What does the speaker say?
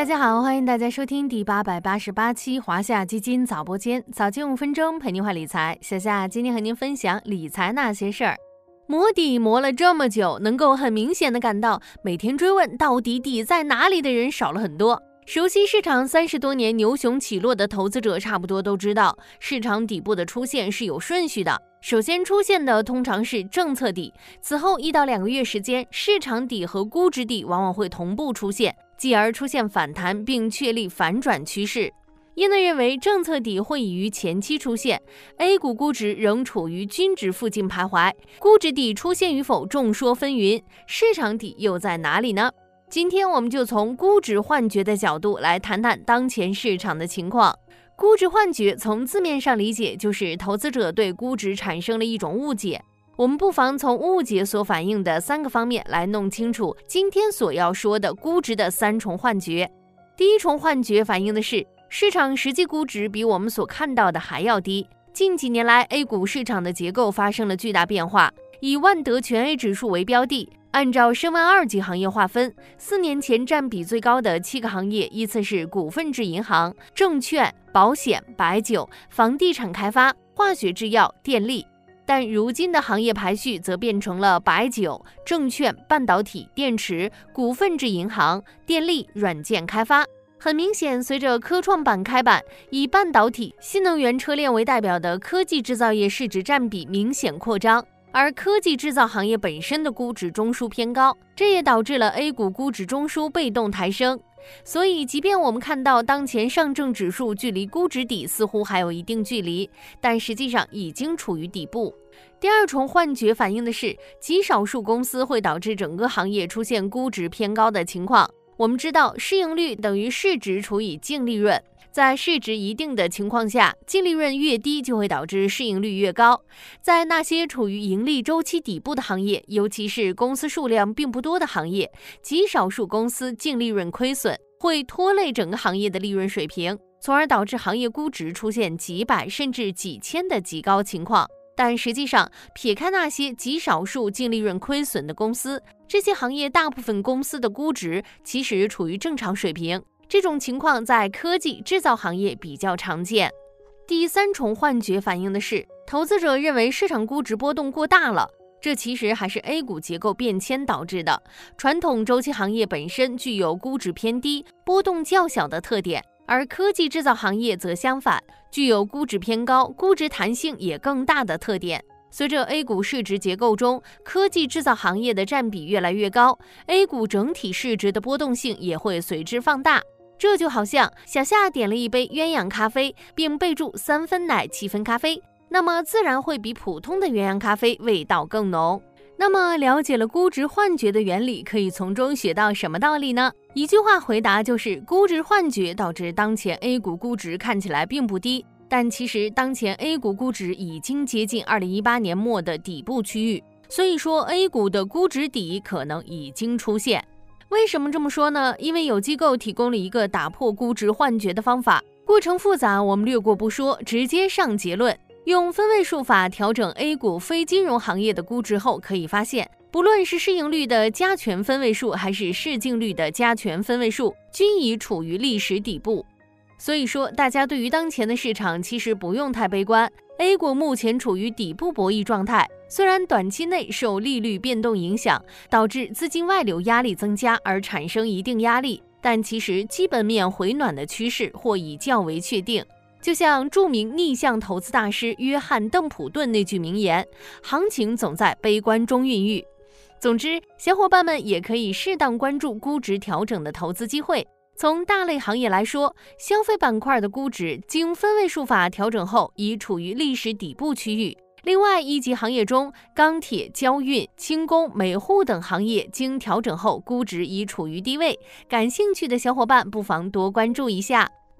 大家好，欢迎大家收听第八百八十八期华夏基金早播间，早间五分钟陪您话理财。小夏今天和您分享理财那些事儿。磨底磨了这么久，能够很明显的感到，每天追问到底底在哪里的人少了很多。熟悉市场三十多年牛熊起落的投资者，差不多都知道，市场底部的出现是有顺序的。首先出现的通常是政策底，此后一到两个月时间，市场底和估值底往往会同步出现，继而出现反弹并确立反转趋势。业内认为，政策底会已于前期出现，A 股估值仍处于均值附近徘徊，估值底出现与否众说纷纭，市场底又在哪里呢？今天我们就从估值幻觉的角度来谈谈当前市场的情况。估值幻觉从字面上理解，就是投资者对估值产生了一种误解。我们不妨从误解所反映的三个方面来弄清楚今天所要说的估值的三重幻觉。第一重幻觉反映的是市场实际估值比我们所看到的还要低。近几年来，A 股市场的结构发生了巨大变化，以万德全 A 指数为标的。按照申万二级行业划分，四年前占比最高的七个行业依次是股份制银行、证券、保险、白酒、房地产开发、化学制药、电力。但如今的行业排序则变成了白酒、证券、半导体、电池、股份制银行、电力、软件开发。很明显，随着科创板开板，以半导体、新能源车链为代表的科技制造业市值占比明显扩张。而科技制造行业本身的估值中枢偏高，这也导致了 A 股估值中枢被动抬升。所以，即便我们看到当前上证指数距离估值底似乎还有一定距离，但实际上已经处于底部。第二重幻觉反映的是极少数公司会导致整个行业出现估值偏高的情况。我们知道，市盈率等于市值除以净利润。在市值一定的情况下，净利润越低，就会导致市盈率越高。在那些处于盈利周期底部的行业，尤其是公司数量并不多的行业，极少数公司净利润亏损，会拖累整个行业的利润水平，从而导致行业估值出现几百甚至几千的极高情况。但实际上，撇开那些极少数净利润亏损的公司，这些行业大部分公司的估值其实处于正常水平。这种情况在科技制造行业比较常见。第三重幻觉反映的是，投资者认为市场估值波动过大了，这其实还是 A 股结构变迁导致的。传统周期行业本身具有估值偏低、波动较小的特点，而科技制造行业则相反，具有估值偏高、估值弹性也更大的特点。随着 A 股市值结构中科技制造行业的占比越来越高，A 股整体市值的波动性也会随之放大。这就好像小夏点了一杯鸳鸯咖啡，并备注三分奶七分咖啡，那么自然会比普通的鸳鸯咖啡味道更浓。那么了解了估值幻觉的原理，可以从中学到什么道理呢？一句话回答就是：估值幻觉导致当前 A 股估值看起来并不低，但其实当前 A 股估值已经接近二零一八年末的底部区域，所以说 A 股的估值底可能已经出现。为什么这么说呢？因为有机构提供了一个打破估值幻觉的方法，过程复杂，我们略过不说，直接上结论。用分位数法调整 A 股非金融行业的估值后，可以发现，不论是市盈率的加权分位数，还是市净率的加权分位数，均已处于历史底部。所以说，大家对于当前的市场其实不用太悲观。A 股目前处于底部博弈状态，虽然短期内受利率变动影响，导致资金外流压力增加而产生一定压力，但其实基本面回暖的趋势或已较为确定。就像著名逆向投资大师约翰·邓普顿那句名言：“行情总在悲观中孕育。”总之，小伙伴们也可以适当关注估值调整的投资机会。从大类行业来说，消费板块的估值经分位数法调整后，已处于历史底部区域。另外，一级行业中，钢铁、交运、轻工、美护等行业经调整后，估值已处于低位。感兴趣的小伙伴不妨多关注一下。